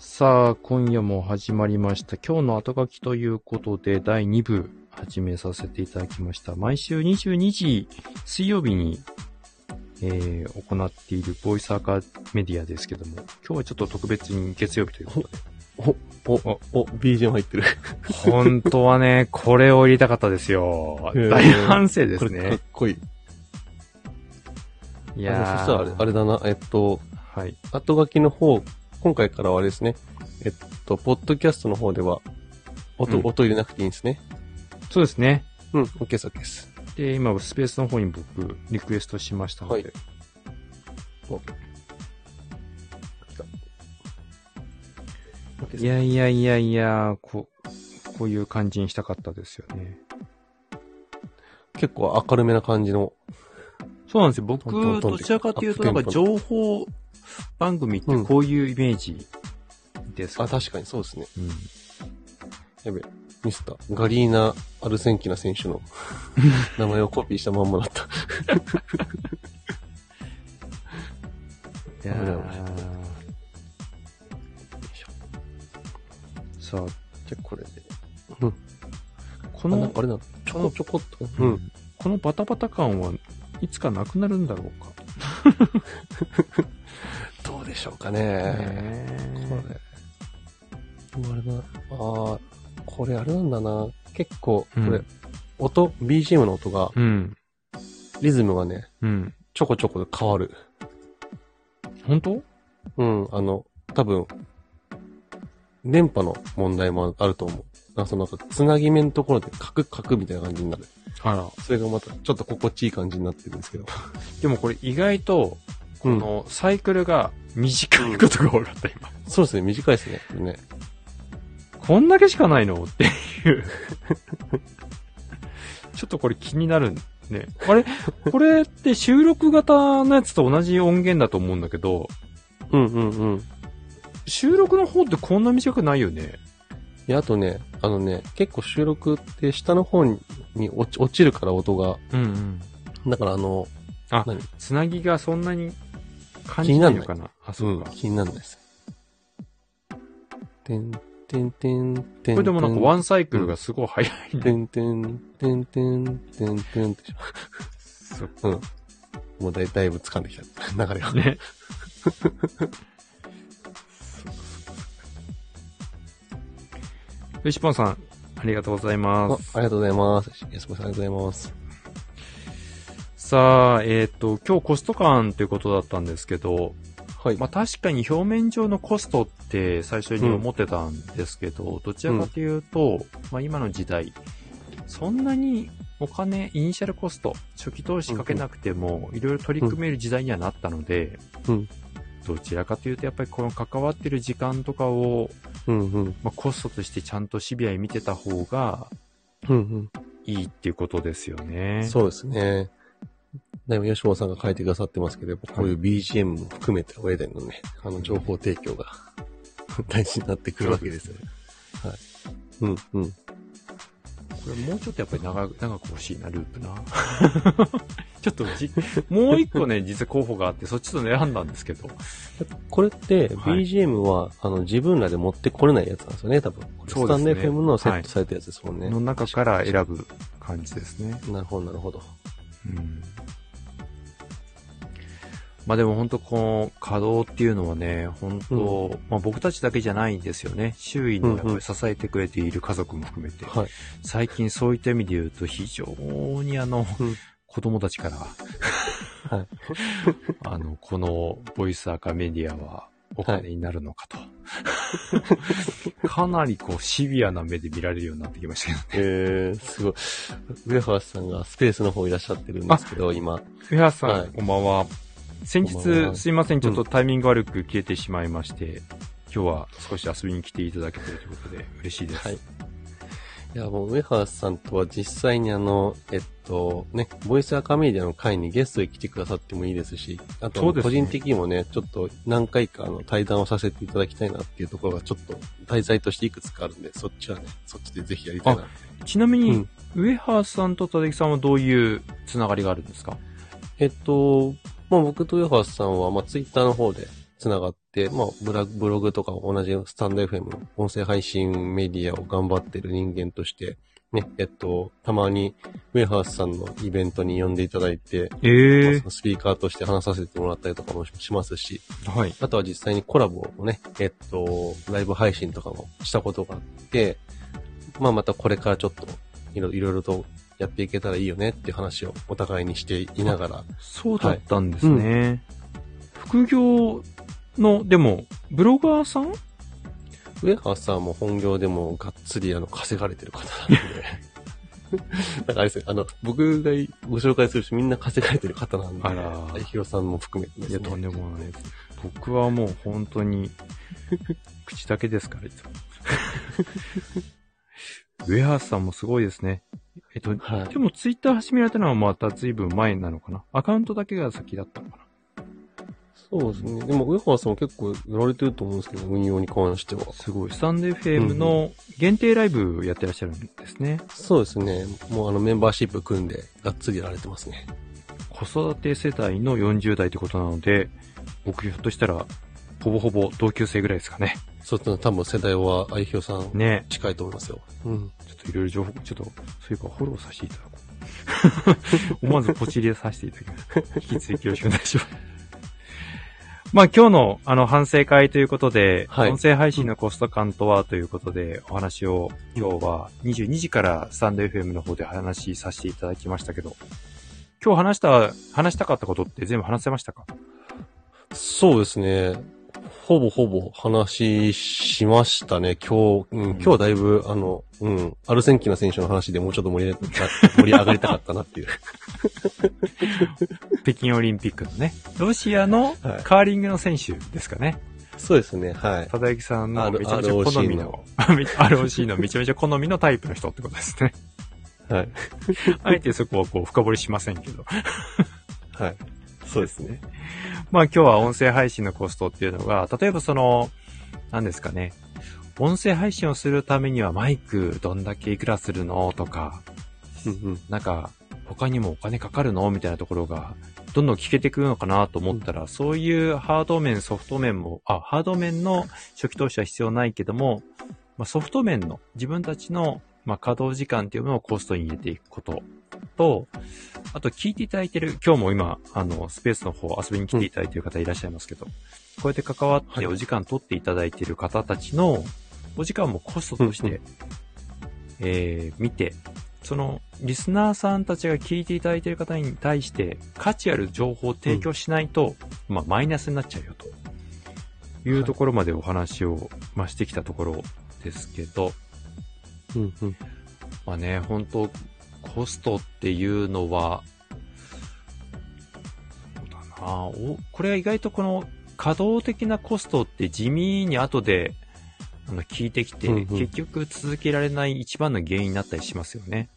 さあ、今夜も始まりました。今日の後書きということで、第2部始めさせていただきました。毎週22時、水曜日に、えー、行っているボイスアカメディアですけども、今日はちょっと特別に月曜日ということで。お、お、お、BGM 入ってる。本当はね、これを入れたかったですよ。大反省ですこれかっね。こいい。いあのそしたらあれ、あれだな、えっと、はい。後書きの方、今回からはあれですね。えっと、ポッドキャストの方では、音、うん音入れなくていいんですね。そうですね。うん、OK です、OK です。で、今、スペースの方に僕、リクエストしましたので。はいお来た OK ですいやいやいやいや、こう、こういう感じにしたかったですよね。結構明るめな感じの。そうなんですよ。僕、トントントンってどちらかというと、なんか情報番組ってこういうイメージですか？あ、確かにそうですね。うん。やべ、ミスった。ガリーナ・アルセンキナ選手の 名前をコピーしたまんまだった。いや危ない危ーさあ、じゃあこれで。こあ、なんのか、あれなのちょこちょこっと。ううんん。このバタバタ感はいつかなくなるんだろうか。でしょうかね。ねこれ。あれな、あーこれあれなんだな。結構、これ、うん音、BGM の音が、うん。リズムがね、うん。ちょこちょこで変わる。本当？うん、あの、多分、電波の問題もあると思う。なんかそのなんか、つなぎ目のところでカクカクみたいな感じになる。あら。それがまた、ちょっと心地いい感じになってるんですけど。でもこれ意外と、こうんのサイクルが短いことが分かった、今。そうですね、短いですね。これね。こんだけしかないの？っていう。ちょっとこれ気になるね。あれ？これって収録型のやつと同じ音源だと思うんだけど、うんうんうん。収録の方ってこんな短くないよね。いや、あとね、あのね、結構収録って下の方に落ち落ちるから音が。うんうん。だからあの、あ何？つなぎがそんなに感じないのかな？あ、そうか。気にならないです。てん、てんてん、てん。これでもなんかワン、ンサイクルがすごい早いね。てんてん、てんてん、てんてんってしそうょ。うん。もうだいだいぶ掴んできた。流れが。ね。よしぽんさん、ありがとうございあます。ありがとうございます。安子さんありがとうございます。さあ、えっ、と、今日コスト感ということだったんですけど、はい。まあ確かに表面上のコストって最初に思ってたんですけど、どちらかというと、まあ今の時代、そんなにお金、イニシャルコスト、初期投資かけなくても、いろいろ取り組める時代にはなったので、うんどちらかというと、やっぱりこの関わってる時間とかを、うんうん。まあ、コストとしてちゃんとシビアに見てた方がうんいいっていうことですようね。ん。そうですね。でも、吉本さんが書いてくださってますけど、こういう BGM も含めて上でのね、あの、情報提供が 大事になってくるわけですよね。はい。うん、うん。これもうちょっとやっぱり長く、長く欲しいな、ループな。ちょっとじ、もう一個ね、実は候補があって、そっちと選んだんですけど。これって、はい BGM は、あの、自分らで持ってこれないやつなんですよね、多分。そうですねスタンド FM のセットされたやつですもんね。の中から選ぶ感じですね。なるほど、なるほど。うん。まあでも本当この稼働っていうのはね、本当、まあ僕たちだけじゃないんですよね。周囲のやっぱり支えてくれている家族も含めて。はい。最近そういった意味で言うと非常にあの、うん子供たちから、はい。あの、このボイスアカメディアはお金になるのかと。かなりこうシビアな目で見られるようになってきましたけどね。えー、すごい。上原さんがスペースの方いらっしゃってるんですけど、今。上原さん、はいこんばんは。先日、すいません、ちょっとタイミング悪く消えてしまいまして、今日は少し遊びに来ていただけてるということで嬉しいです。はい。いや、もう上原さんとは実際にあの、えっと、ね、ボイスアカメディアの会にゲストで来てくださってもいいですし、あと、個人的にもね、ちょっと何回かあの対談をさせていただきたいなっていうところがちょっと題材としていくつかあるんで、そっちはね、そっちでぜひやりたいな。ちなみに、うん上原さんと立木さんはどういうつながりがあるんですか？えっと、まあ僕と上原さんは、まあツイッターの方で繋がって、まあブラ、ブログとか同じスタンド FM、音声配信メディアを頑張ってる人間として、ね、えっと、たまに、ウェハースさんのイベントに呼んでいただいて、ええそのスピーカーとして話させてもらったりとかもしますし、はい。あとは実際にコラボをね、えっと、ライブ配信とかもしたことがあって、まあまたこれからちょっといろいろとやっていけたらいいよねっていう話をお互いにしていながら、そうだったんですね。副業の、でも、ブロガーさん？ウェハースさんも本業でもがっつりあの稼がれてる方なんで。なんかあれですね、あの、僕がご紹介する人みんな稼がれてる方なんで、あら大広さんも含めてですいや、ね。とんでもないです。僕はもう本当に、口だけですから、いつも。ウェハースさんもすごいですね。えっと、はいでもツイッター始められたのはまた随分前なのかな？アカウントだけが先だったのかな？そうですね。でも、ウェハースさんも結構やられてると思うんですけど、運用に関しては。すごい。スタンド FM の限定ライブやってらっしゃるんですね。そうですね。もうあのメンバーシップ組んで、がっつりやられてますね。子育て世代の40代ってことなので、僕ひょっとしたら、ほぼほぼ同級生ぐらいですかね。そうすると多分世代は、愛ひさんね。近いと思いますよ。うん。といろいろ情報、ちょっと、そういうかフォローさせていただこう。思わずポチ入れさせていただきます。引き続きよろしくお願いします。まあ今日のあの反省会ということで、はい音声配信のコスト感とはということでお話を今日は22時からスタンド FM の方で話しさせていただきましたけど、今日話した、話したかったことって全部話せましたか？そうですね。ほぼほぼ話しましたね。今日、うん、今日はだいぶ、あの、うん、アルセンキナ選手の話でもうちょっと盛り上が盛り上がりたかったなっていう。北京オリンピックのね、ロシアのはいカーリングの選手ですかね。そうですね、はい。ただゆきさんのめちゃめちゃ好みの、ROC の めちゃめちゃ好みのタイプの人ってことですね。はい。あえてそこはこう深掘りしませんけど。はい。そうですね。まあ今日は音声配信のコストっていうのが、例えばその、何ですかね。音声配信をするためにはマイクどんだけいくらするのとか。なんか他にもお金かかるのみたいなところが、どんどん聞けてくるのかなと思ったら、そういうハード面、ソフト面も、あ、ハード面の初期投資は必要ないけども、まあ、ソフト面の自分たちの、まあ、稼働時間っていうのをコストに入れていくことと、あと聞いていただいてる、今日も今、あの、スペースの方遊びに来ていただいている方いらっしゃいますけど、こうやって関わってお時間取っていただいている方たちの、お時間もコストとしうんうて、えー、見て、その、リスナーさんたちが聞いていただいている方に対して、価値ある情報を提供しないと、まあ、マイナスになっちゃうよと。いうところまでお話を、まあ、してきたところですけど、うんうん。まあね、本当コストっていうのは、そうだなお、これは意外とこの稼働的なコストって地味に後で、あの、聞いてきて、うんうん結局続けられない一番の原因になったりしますよね。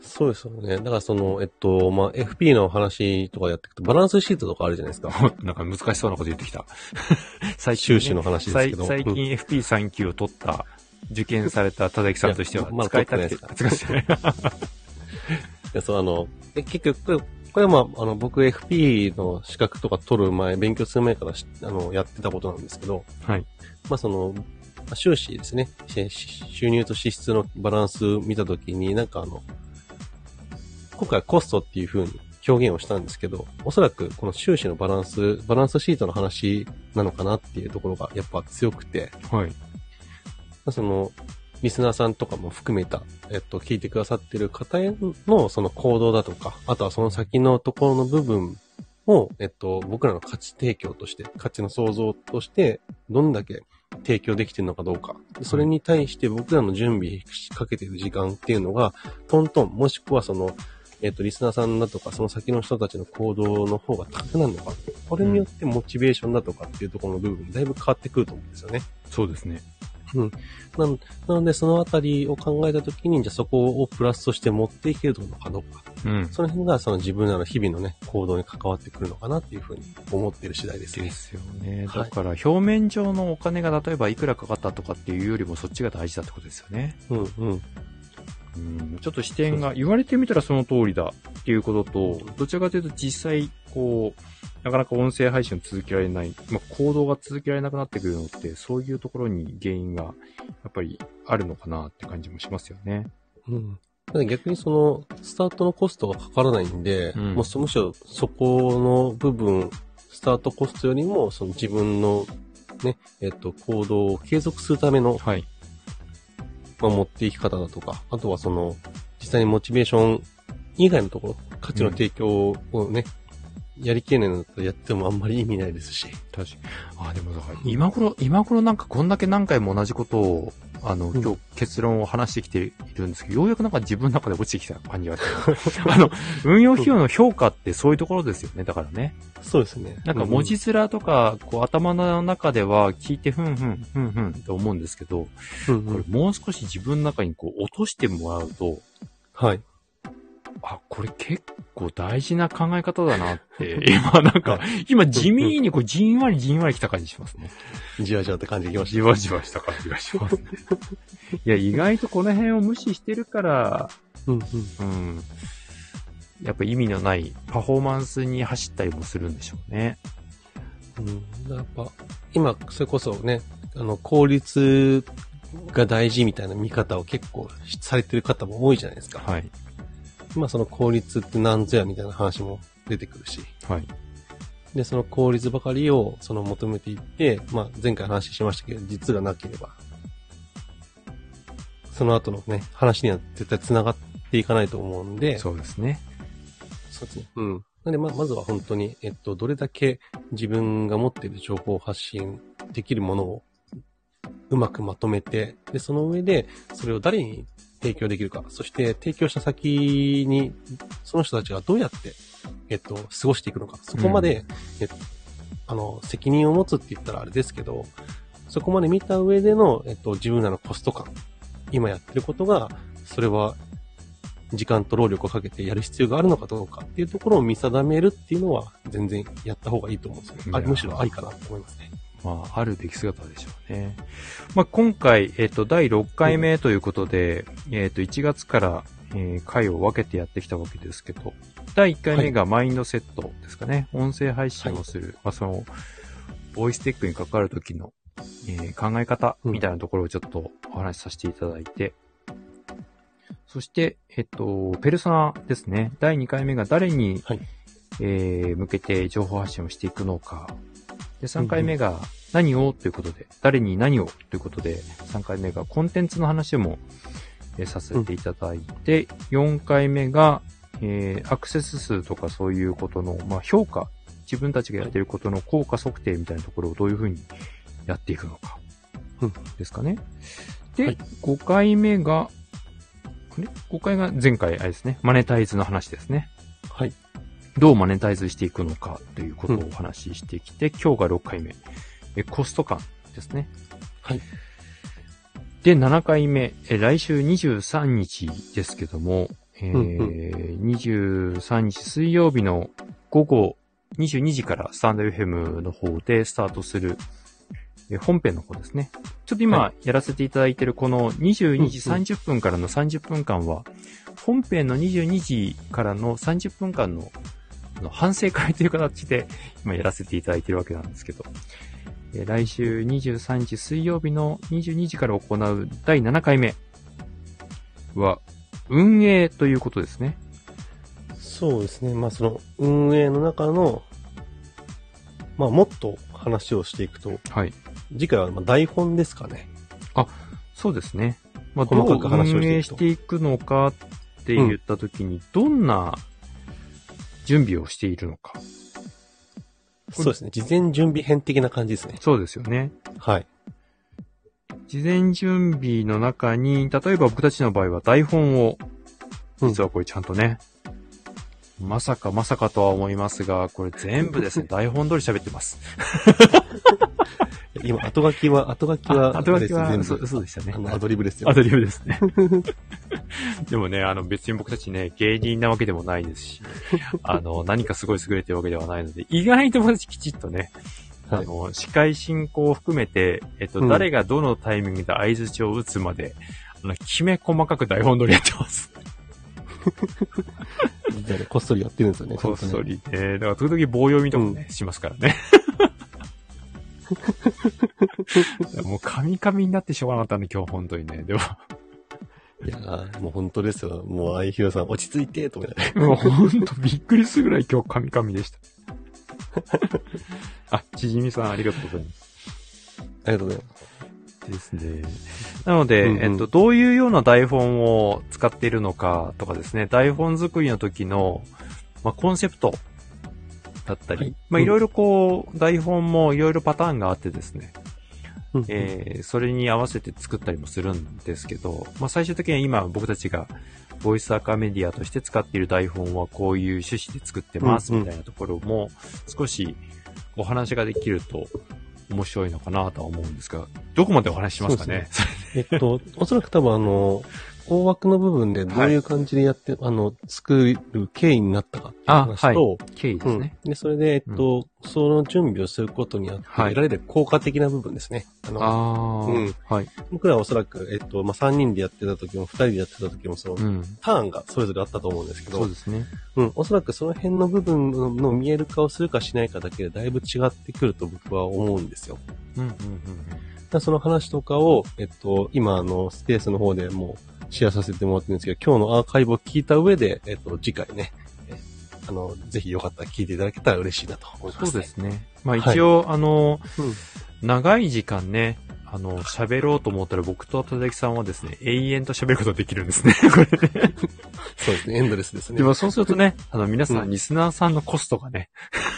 そうですよね。だからその、えっと、まあ、FP の話とかやっていくと、バランスシートとかあるじゃないですか。なんか難しそうなこと言ってきた。最近、収支の話ですけど。最近 FP3 級を取った、受験された田崎さんとしてはまだ使いたくて、取使ってない。いや、そう、あの、で結局、これ、これはまあ、あの、僕 FP の資格とか取る前、勉強する前からしあの、やってたことなんですけど、はい。まあ、その、まあ収支ですね。し収入と支出のバランス見たときに、なんかあの、今回はコストっていう風に表現をしたんですけど、おそらくこの収支のバランス、バランスシートの話なのかなっていうところがやっぱ強くて、はい。その、リスナーさんとかも含めた、えっと、聞いてくださってる方へのその行動だとか、あとはその先のところの部分を、えっと、僕らの価値提供として、価値の創造として、どんだけ提供できてるのかどうか。それに対して僕らの準備しかけてる時間っていうのが、トントン、もしくはその、えっと、リスナーさんだとか、その先の人たちの行動の方が高くなるのか。これによってモチベーションだとかっていうところの部分、だいぶ変わってくると思うんですよね。そうですね。なのなので、そのあたりを考えたときに、じゃあそこをプラスとして持っていけるのかどうか。うん。その辺がその自分らの日々のね、行動に関わってくるのかなっていうふうに思っている次第ですね。ですよね。はいだから表面上のお金が例えばいくらかかったとかっていうよりもそっちが大事だってことですよね。うんうん。うん。ちょっと視点が言われてみたらその通りだっていうことと、どちらかというと実際こう、なかなか音声配信を続けられない、まあ、行動が続けられなくなってくるのって、そういうところに原因が、やっぱりあるのかなって感じもしますよね。うん。逆にその、スタートのコストがかからないんで、うんもうそむしろそこの部分、スタートコストよりも、その自分のね、えっと、行動を継続するための、はい。まあ、持っていき方だとか、あとはその、実際にモチベーション以外のところ、価値の提供をね、やりきれないのだったらやってもあんまり意味ないですし。確かに。あ、でもだから、今頃、今頃なんかこんだけ何回も同じことを、あの、うん今日結論を話してきているんですけど、ようやくなんか自分の中で落ちてきた感じがあって。あの、運用費用の評価ってそういうところですよね。だからね。そうですね。なんか文字面とか、こう頭の中では聞いてふんふん、ふんふんと思うんですけど、うん、うんうんこれもう少し自分の中にこう落としてもらうと、はい。あ、これ結構大事な考え方だなって、今なんか、今地味にこうじんわりじんわり来た感じしますね。じわじわって感じできましじわじわした感じがします。いや、意外とこの辺を無視してるから、た。うんうん。うん。やっぱ意味のないパフォーマンスに走ったりもするんでしょうね。うん、やっぱ、今、それこそね、あの、効率が大事みたいな見方を結構されてる方も多いじゃないですか。はい。まあその効率って何ぞやみたいな話も出てくるし。はい。で、その効率ばかりをその求めていって、まあ前回話しましたけど、実がなければ、その後のね、話には絶対繋がっていかないと思うんで、そうですね。そうですね。うん。なんで、ま、まずは本当に、えっと、どれだけ自分が持っている情報を発信できるものをうまくまとめて、で、その上で、それを誰に提供できるか、そして提供した先に、その人たちがどうやって、えっと、過ごしていくのか、そこまで、えっと、あの、責任を持つって言ったらあれですけど、そこまで見た上での、えっと、自分らのコスト感、今やってることが、それは時間と労力をかけてやる必要があるのかどうかっていうところを見定めるっていうのは全然やった方がいいと思うんですよね。あむしろありかなと思いますね。まあ、あるべき姿でしょうね。まあ、今回、えっ、と、第6回目ということで、えっ、と、1月から、えー回を分けてやってきたわけですけど、第1回目がマインドセットですかね。音声配信をする。まあ、その、ボイステックに関わる時の、えー考え方みたいなところをちょっとお話しさせていただいて、そして、えっと、ペルソナですね。第2回目が誰に、はいえー向けて情報発信をしていくのか。で、3回目が何を？ということで、誰に何を？ということで、3回目がコンテンツの話も、えーさせていただいて、4回目が、えーアクセス数とかそういうことの、まあ、評価、自分たちがやっていることの効果測定みたいなところをどういうふうにやっていくのかうん。ですかね。で、はい5回目が、これ ?5 回が前回あれですね。マネタイズの話ですね。はい。どうマネタイズしていくのかということをお話ししてきて、今日が6回目。えコスト感ですね。はい。で、7回目。え来週23日ですけども、えーうん23日水曜日の午後22時からスタンド FM の方でスタートする、え本編の方ですね。ちょっと今はやらせていただいているこの22時うんうん30分からの30分間は、本編の22時からの30分間のあの反省会という形で今やらせていただいているわけなんですけど、えー来週23日水曜日の22時から行う第7回目は、運営ということですね。そうですね。まあその運営の中の、まあもっと話をしていくと、はい。次回はまあ台本ですかね。そうですね。まあ、どう運営していくのかって言ったときに、どんな準備をしているのか。そうですね。事前準備編的な感じですね。そうですよね。はい。事前準備の中に、例えば僕たちの場合は台本を、うん実はこれちゃんとね、まさかまさかとは思いますが、これ全部ですね、台本通り喋ってます。今、後書きは、後書きは、あ後書きはあれです嘘全部嘘でしたねあの、アドリブですよ。アドリブですね。でもね、あの別に僕たちね、芸人なわけでもないですし、あの、何かすごい優れてるわけではないので、意外と僕たちきちっとね、あはいの、司会進行を含めて、えっと、うん誰がどのタイミングで合図値を打つまで、あの、きめ細かく台本通りやってます。みたいなこっそりやってるんですよね。こっそ。りね。だから時々棒読みとかね、しますからね。もうカミカミになってしょうがなかったんで、今日本当にね。でも、いやーもう本当ですよ。もう、あいひろさん、落ち着いて、と思って。もう本当びっくりするぐらい今日カミカミでした。あ、ちじみさんありがとうございます。ありがとうございます。ですね。なので、うんうんえっと、どういうような台本を使っているのかとかですね、台本作りの時の、まあ、コンセプトだったり、はい。まあ、いろいろこう、台本もいろいろパターンがあってですね、うん。えーそれに合わせて作ったりもするんですけど、まあ、最終的には今僕たちがボイスアカメディアとして使っている台本はこういう趣旨で作ってますみたいなところも少しお話ができると面白いのかなとは思うんですが、どこまでお話ししますかね。えっと、おそらく多分あの、大枠の部分でどういう感じでやって、あの、作る経緯になったかっていうあ話と、経緯ですね。うん。で、それで、えっと、その準備をすることによってはい得られる効果的な部分ですね。あの、ああ、うんはい。僕らはおそらく、えっと、まあ、3人でやってた時も、2人でやってた時も、その、うん。ターンがそれぞれあったと思うんですけどそうで、すね。うん、おそらくその辺の部分の見える化をするかしないかだけでだいぶ違ってくると僕は思うんですよ。うんうんうんその話とかを、えっと、今、あの、スペースの方でもうシェアさせてもらってるんですけど、今日のアーカイブを聞いた上で、えっと、次回ね、えあの、ぜひよかったら聞いていただけたら嬉しいなと思います、そうですね。まあはい一応、あの、うん長い時間ね、あの、喋ろうと思ったら僕と田崎さんはですね、永遠と喋ることができるんですね。これね。そうですね、エンドレスですね。でもそうするとね、あの、皆さ、うんんリスナーさんのコストがね、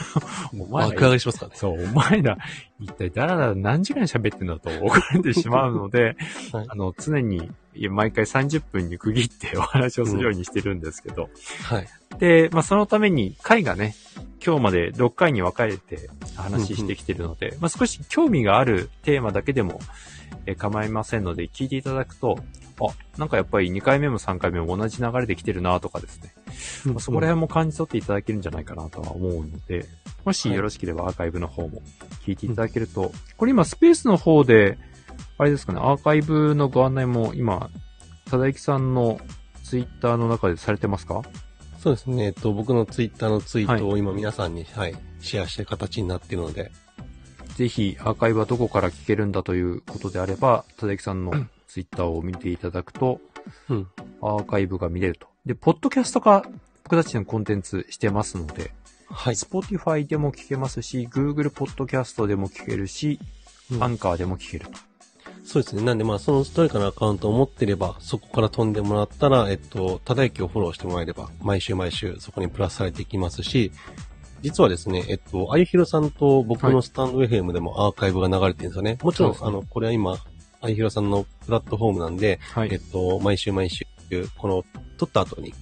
お前爆上がら、りしますからね。そう、お前ら、一体だらだら何時間喋ってんだと怒られてしまうので、はいあの、常に、毎回30分に区切ってお話をするようにしてるんですけど、はい。で、まあ、そのために回がね、今日まで6回に分かれて話してきてるので、まあ、少し興味があるテーマだけでも、えー構いませんので、聞いていただくと、あ、なんかやっぱり2回目も3回目も同じ流れで来てるなとかですね、まあ、そこら辺も感じ取っていただけるんじゃないかなとは思うので、もしよろしければアーカイブの方も聞いていただけると、これ今スペースの方で、あれですかね、アーカイブのご案内も今、ただゆきさんのツイッターの中でされてますか？そうですね、えっと、僕のツイッターのツイートを今皆さんに、はい、シェアしてる形になっているので、ぜひアーカイブはどこから聞けるんだということであれば、ただゆきさんの ツイッターを見ていただくと、うん。アーカイブが見れると。で、ポッドキャスト化、僕たちのコンテンツしてますので、はい。Spotify でも聞けますし、Google ポッドキャストでも聞けるし、うんアンカーでも聞けると。そうですね。なんでまあ、そのどれかのアカウントを持ってれば、そこから飛んでもらったら、えっと、ただゆきをフォローしてもらえれば、毎週毎週そこにプラスされていきますし、実はですね、えっと、あゆひろさんと僕のスタンド FM でもアーカイブが流れてるんですよね。もちろん、ねあの、これは今、あゆひろさんのプラットフォームなんで、はえっと、毎週毎週、この、撮った後に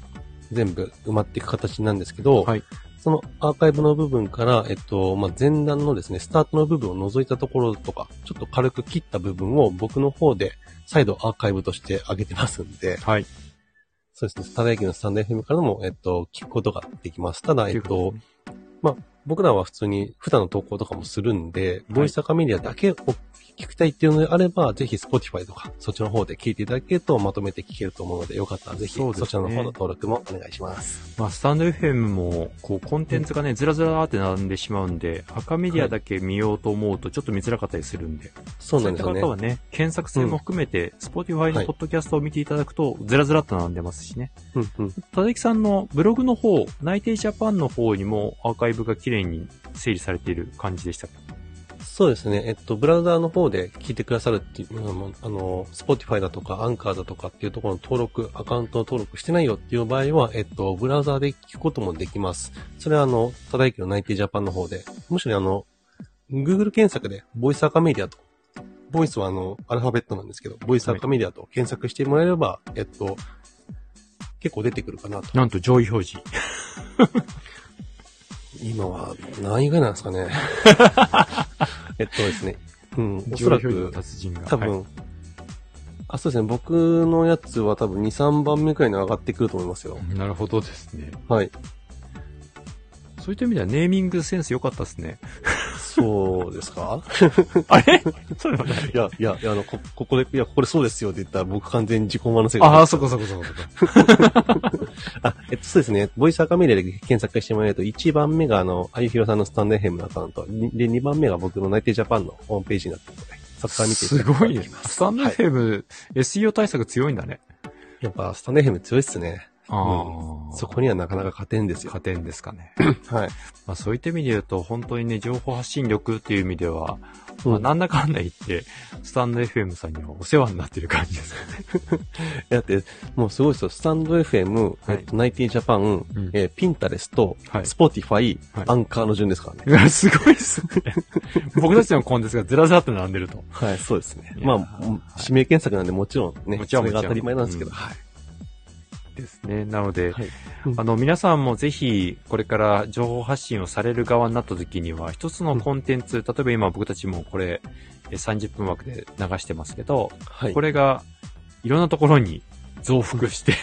全部埋まっていく形なんですけど、はい。そのアーカイブの部分から、えっと、まあ、前段のですね、スタートの部分を除いたところとか、ちょっと軽く切った部分を僕の方で再度アーカイブとして上げてますんで、はい。そうですね、ただやきのスタンド FM からも、えっと、聞くことができます。ただ、えっと、僕らは普通に普段の投稿とかもするんで、ボイスアカメディアだけを聞きたいっていうのであれば、ぜひ Spotify とか、そっちの方で聞いていただけるとまとめて聞けると思うので、よかったらぜひそちらの方の登録もお願いします。まあ、スタンド FM も、こう、コンテンツがね、ずらずらーって並んでしまうんで、赤メディアだけ見ようと思うと、ちょっと見づらかったりするんで、そうなんですよねそういった方。はね、検索性も含めて、Spotify のはいポッドキャストを見ていただくと、ずらずらっと並んでますしね。うんうん。ただきさんのブログの方、内定ジャパンの方にもアーカイブが綺麗に整理されている感じでしたかそうですね。えっと、ブラウザーの方で聞いてくださるっていうあの、Spotify だとか、アンカーだとかっていうところの登録、アカウントの登録してないよっていう場合は、えっと、ブラウザーで聞くこともできます。それはあの、ただいきの内定ジャパンの方で、むしろあの、Google 検索で、ボイスアカメディアと、ボイスはあの、アルファベットなんですけど、ボイスアカメディアと検索してもらえれば、えっと、結構出てくるかなと。なんと上位表示。今は何位ぐらいなんですかね。えっとですね。うん、おそらく、達人が。多分、はいあ、そうですね。僕のやつは多分2、3番目くらいに上がってくると思いますよ。なるほどですね。はい。そういった意味ではネーミングセンス良かったですね。そうですか？あれ？そうでもない。いや、いや、いや、あの、こ、ここで、いや、ここでそうですよって言ったら僕完全に自己満のせいああ、そこそこそこそこ。あ、えっと、そうですね。ボイスアカメディアで検索してもらえると、1番目があの、あゆひろさんのスタンド FM のアカウント。にで、2番目が僕の内定ジャパンのホームページになってるので、そこから見てすごい。スタンドはい SEO 対策強いんだね。やっぱ、スタンド FM 強いっすね。ああ。そこにはなかなか勝てんですよ。加点ですかね。はい。まあそういった意味で言うと、本当にね、情報発信力っていう意味では、まあうんなんだかんだ言って、スタンド FM さんにはお世話になってる感じですよね。だって、もうすごいですよ。 stand.fm、はいえっと、ナイティジャパン、んえー Pinterest、はい Spotify、はいアンカーの順ですからね。うわすごいっすね。僕たちのコンテンツがずらずらっと並んでると。はい、そうですね。いやーまあ、はい指名検索なんでもちろんね、もちろんそれが当たり前なんですけど、もちはい。ですね。なので、はい。あの、皆さんもぜひ、これから情報発信をされる側になった時には、一つのコンテンツ、例えば今僕たちもこれ、え30分枠で流してますけど、はい。これが、いろんなところに増幅して、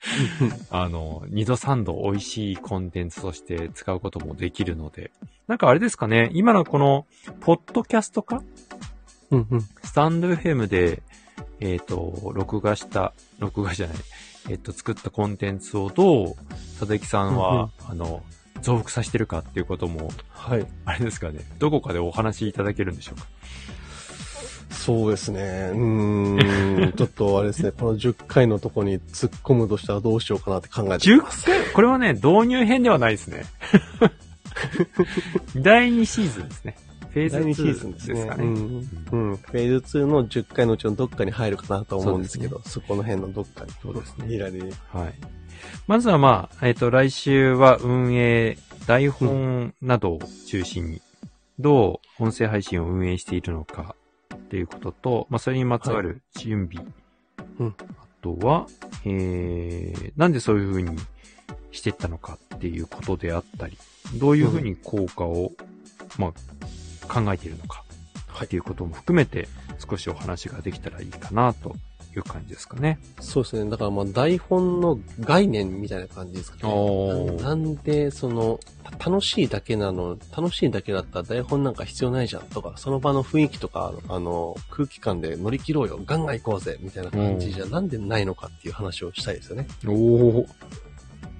あの、二度三度美味しいコンテンツとして使うこともできるので、なんかあれですかね、今のこの、ポッドキャストか？うんうん。スタンド FM で、えっ、と、録画した、録画じゃない、えっ、と、作ったコンテンツをどう、佐々木さんは、あの、増幅させてるかっていうことも、はい。あれですかね、どこかでお話しいただけるんでしょうか？そうですね。うーん、ちょっとあれですね、この10回のとこに突っ込むとしたらどうしようかなって考えて10ます。回？これはね、導入編ではないですね。第2シーズンですね。フェーズ第2 2シーズンですかね。うん。うん。フェーズ2の10回のうちのどっかに入るかなと思うんですけど、そこの辺のどっかに。そうですねいられる。はい。まずはまあ、えっ、と、来週は運営、台本などを中心に、どう音声配信を運営しているのかっていうことと、まあ、それにまつわる準備。うんあとは、えー、なんでそういう風にしていったのかっていうことであったり、どういう風に効果を、まあ、考えているのか、っていうことも含めて、少しお話ができたらいいかな、という感じですかね。そうですね。だからまあ台本の概念みたいな感じですかね。なんで、その、た楽しいだけなの、楽しいだけだったら台本なんか必要ないじゃんとか、その場の雰囲気とか、あの、空気感で乗り切ろうよ、ガンガン行こうぜ、みたいな感じじゃなんでないのかっていう話をしたいですよね。おお。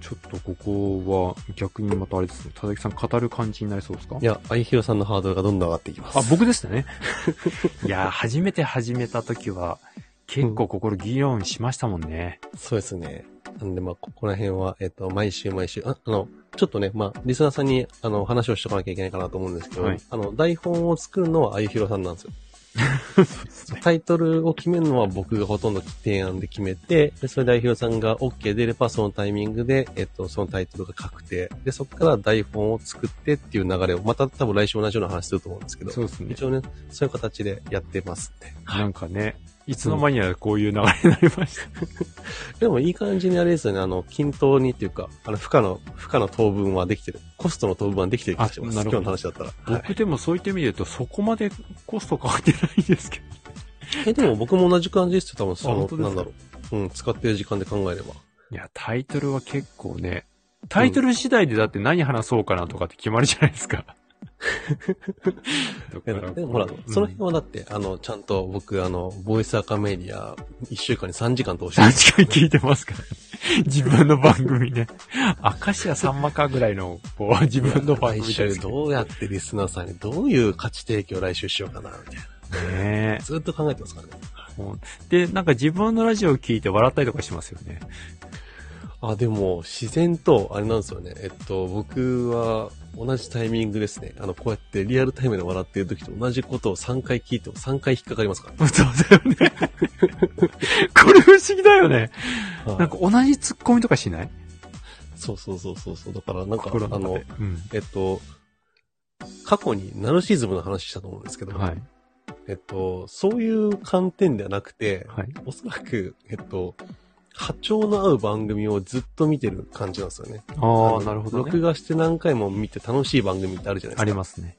ちょっとここは逆にまたあれですね。田崎さん語る感じになりそうですか？いや、愛弘さんのハードルがどんどん上がっていきます。あ、僕でしたね。いやー、初めて始めた時は結構心議論しましたもんね。そうですね。なんで、まあ、ここら辺は、えっと、毎週毎週、ああの、ちょっとね、まあ、リスナーさんに、あの、話をしとかなきゃいけないかなと思うんですけど、はいあの、台本を作るのはあゆひろさんなんですよ。タイトルを決めるのは僕がほとんど提案で決めて、で、それであゆひろさんが OK 出れば、そのタイミングで、えっと、そのタイトルが確定。で、そこから台本を作ってっていう流れを、また多分来週同じような話すると思うんですけど、そうですね。一応ね、そういう形でやってますんで。なんかね、いつの間にやこういう流れになりました。でもいい感じにあれですよね、あの、均等にっていうか、あの、負荷の、負荷の当分はできてる。コストの当分はできてる気がします。あなるほど今日の話だったら。はい僕でもそういった意味で言うとそこまでコスト変わってないんですけど。え、でも僕も同じ感じですよ、多分その、なんだろう。うん、使ってる時間で考えれば。いや、タイトルは結構ね、タイトル次第でだって何話そうかなとかって決まるじゃないですか。でもほら、その辺はだって、あの、ちゃんと僕、あの、ボイスアカメディア、1週間に3時間通して3時間聞いてますから、ね、自分の番組ね。明石家さんまかぐらいの、こう、自分の番来組ですけど。週どうやってリスナーさんにどういう価値提供を来週しようかな、みたいな。ねずっと考えてますからね。で、なんか自分のラジオを聞いて笑ったりとかしますよね。あ、でも、自然と、あれなんですよね。えっと、僕は、同じタイミングですね。あの、こうやってリアルタイムで笑ってる時と同じことを3回聞いても3回引っかかりますから、そうだよね。これ不思議だよね。はいなんか同じツッコミとかしない？そうそうそうそうそう。だから、なんか、心の中あので、。うん。えっと、過去にナルシズムの話したと思うんですけど、はい。えっと、そういう観点ではなくて、はい。おそらく、えっと、波長の合う番組をずっと見てる感じなんですよね。ああ、のなるほど、ね。録画して何回も見て楽しい番組ってあるじゃないですか。ありますね。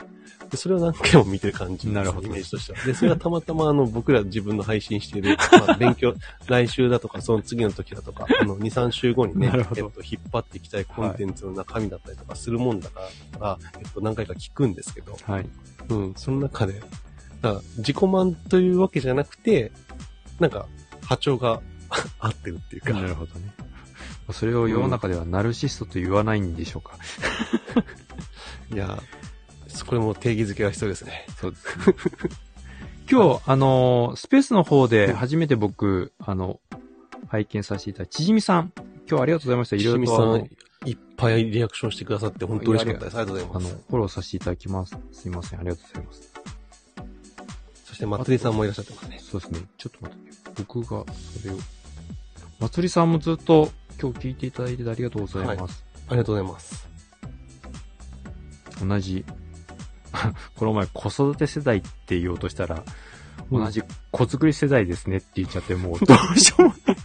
で、それを何回も見てる感じなるほどイメージとしては。で、それがたまたまあの、僕ら自分の配信している、まあ、勉強、来週だとか、その次の時だとか、あの、2、3週後にね、えっと、引っ張っていきたいコンテンツの中身だったりとかするもんだから、えっと、何回か聞くんですけど、はい。うん、その中で、だから自己満というわけじゃなくて、なんか、波長が 合ってるっていうか、なるほどね。それを世の中ではナルシストと言わないんでしょうか。いや、これも定義づけが必要ですね。そうですね。今日、あのー、スペースの方で初めて僕、あの、拝見させていただいた、ちじみさん。今日ありがとうございました。いいろいろとあのさん、いっぱいリアクションしてくださって、本当嬉しかったです。ありがとうごあの、ざいます。フォローさせていただきます。すいません。ありがとうございます。そして、まつりさんもいらっしゃってますね。そうですね。ちょっと待って。僕がそれを。まつりさんもずっと今日聞いていただいてありがとうございます。ありがとうございます。同じ。この前子育て世代って言おうとしたら、うん同じ子作り世代ですねって言っちゃって、もう どうしようもない。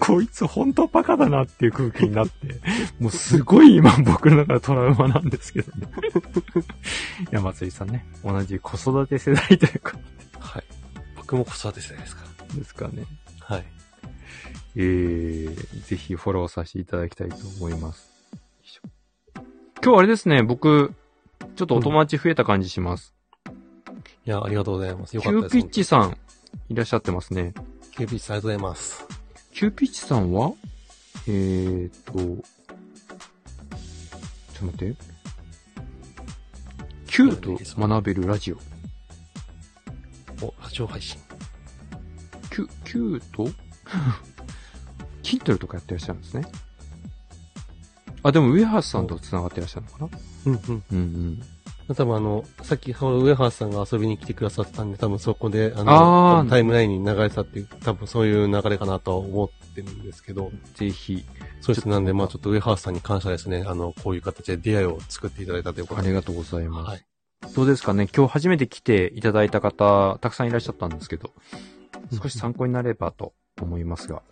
こいつ本当バカだなっていう空気になって、もうすごい今僕の中でトラウマなんですけどね。いや、松井さんね、同じ子育て世代というか、はい。僕も子育て世代ですかですかね。ら。はい。えー、ぜひフォローさせていただきたいと思います。今日あれですね、僕、ちょっとお友達増えた感じします。いや、ありがとうございます。よキかったです。ューピッチさん、いらっしゃってますね。キューピッチさんありがとうございます。キューピッチさんは？えーと、ちょっと待って。Q と学べるラジオ。お、ラジオ配信。Q、Q と Kindle とかやってらっしゃるんですね。あ、でも、上橋さんと繋がってらっしゃるのかな？うんうん。うんうん。多分あの、さっき、上原さんが遊びに来てくださってたんで、多分そこで、ああの、ータイムラインに流れたっていう、多分そういう流れかなとは思ってるんですけど、ぜひ、そうですね。なんで、まあちょっと上原さんに感謝ですね。あの、こういう形で出会いを作っていただいたということで。ありがとうございます。はい。どうですかね？今日初めて来ていただいた方、たくさんいらっしゃったんですけど、少し参考になればと思いますが。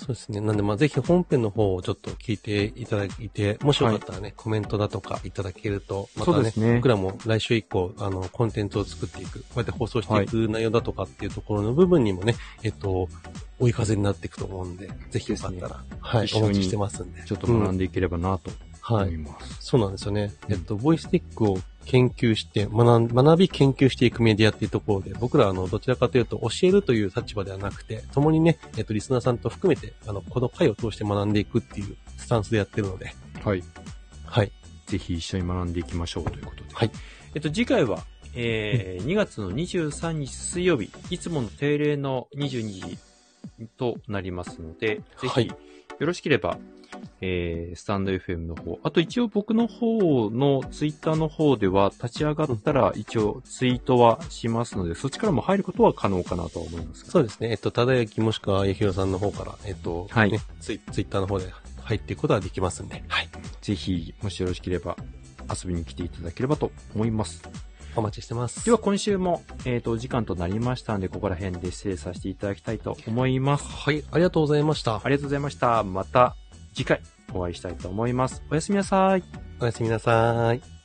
そうですね。なんで、まあぜひ本編の方をちょっと聞いていただいて、もしよかったらね、コメントだとかいただけると、またねね僕らも来週以降、あの、コンテンツを作っていく、こうやって放送していく内容だとかっていうところの部分にもね、えっと、追い風になっていくと思うんで、ぜひよかったら、はい、お待ちしてますんで。ちょっと学うんんでいければなとはい。思います。そうなんですよね。うんえっと、ボイスティックを研究して、学ん学び研究していくメディアっていうところで、僕らあの、どちらかというと教えるという立場ではなくて、共にね、えっと、リスナーさんと含めて、あの、この回を通して学んでいくっていうスタンスでやってるので、はい。はい。ぜひ一緒に学んでいきましょうということで。はい。えっと、次回は、えー2月の23日水曜日、いつもの定例の22時となりますので、ぜはいひ、よろしければ、えー、スタンド FM の方、あと一応僕の方のツイッターの方では立ち上がったら一応ツイートはしますので、そっちからも入ることは可能かなとは思いますが。そうですね。えっと、ただやきもしくは、あやひろさんの方から、えっと、はいね、ツイツイッターの方で入っていくことができますんで、はい。ぜひ、もしよろしければ遊びに来ていただければと思います。お待ちしてます。では今週も、えっ、と、お時間となりましたので、ここら辺で失礼させていただきたいと思います。はい、ありがとうございましたあ。りがとうございました。また次回お会いしたいと思います。おやすみなさい。おやすみなさい。